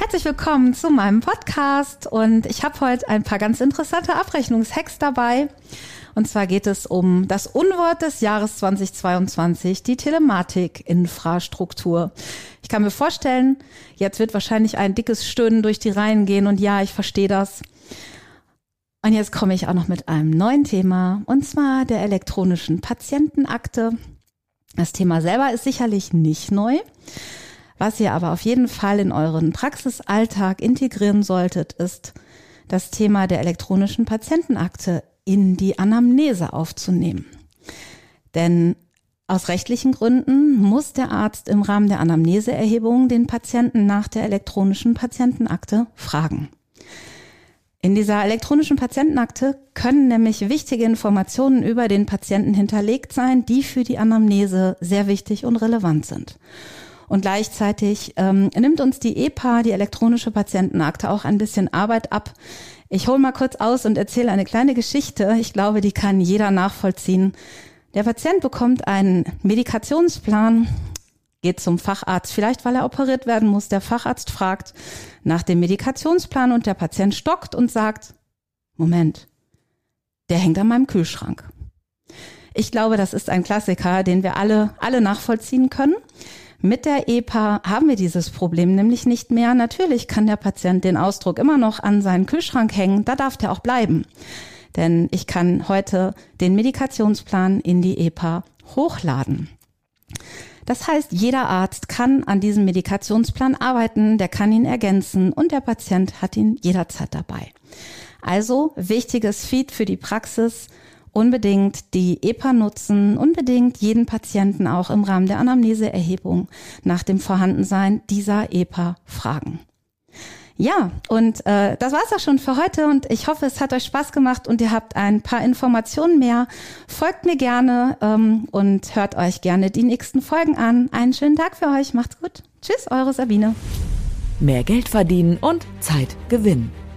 Herzlich willkommen zu meinem Podcast und ich habe heute ein paar ganz interessante Abrechnungshacks dabei. Und zwar geht es um das Unwort des Jahres 2022, die Telematikinfrastruktur. Ich kann mir vorstellen, jetzt wird wahrscheinlich ein dickes Stöhnen durch die Reihen gehen und ja, ich verstehe das. Und jetzt komme ich auch noch mit einem neuen Thema und zwar der elektronischen Patientenakte. Das Thema selber ist sicherlich nicht neu. Was ihr aber auf jeden Fall in euren Praxisalltag integrieren solltet, ist das Thema der elektronischen Patientenakte in die Anamnese aufzunehmen. Denn aus rechtlichen Gründen muss der Arzt im Rahmen der Anamneseerhebung den Patienten nach der elektronischen Patientenakte fragen. In dieser elektronischen Patientenakte können nämlich wichtige Informationen über den Patienten hinterlegt sein, die für die Anamnese sehr wichtig und relevant sind. Und gleichzeitig ähm, nimmt uns die EPA, die elektronische Patientenakte, auch ein bisschen Arbeit ab. Ich hole mal kurz aus und erzähle eine kleine Geschichte. Ich glaube, die kann jeder nachvollziehen. Der Patient bekommt einen Medikationsplan, geht zum Facharzt, vielleicht weil er operiert werden muss. Der Facharzt fragt nach dem Medikationsplan und der Patient stockt und sagt, Moment, der hängt an meinem Kühlschrank. Ich glaube, das ist ein Klassiker, den wir alle, alle nachvollziehen können. Mit der EPA haben wir dieses Problem nämlich nicht mehr. Natürlich kann der Patient den Ausdruck immer noch an seinen Kühlschrank hängen, da darf der auch bleiben. Denn ich kann heute den Medikationsplan in die EPA hochladen. Das heißt, jeder Arzt kann an diesem Medikationsplan arbeiten, der kann ihn ergänzen und der Patient hat ihn jederzeit dabei. Also wichtiges Feed für die Praxis unbedingt die EPA nutzen, unbedingt jeden Patienten auch im Rahmen der Anamneseerhebung nach dem Vorhandensein dieser EPA fragen. Ja, und äh, das war's auch schon für heute und ich hoffe, es hat euch Spaß gemacht und ihr habt ein paar Informationen mehr. Folgt mir gerne ähm, und hört euch gerne die nächsten Folgen an. Einen schönen Tag für euch, macht's gut. Tschüss, eure Sabine. Mehr Geld verdienen und Zeit gewinnen.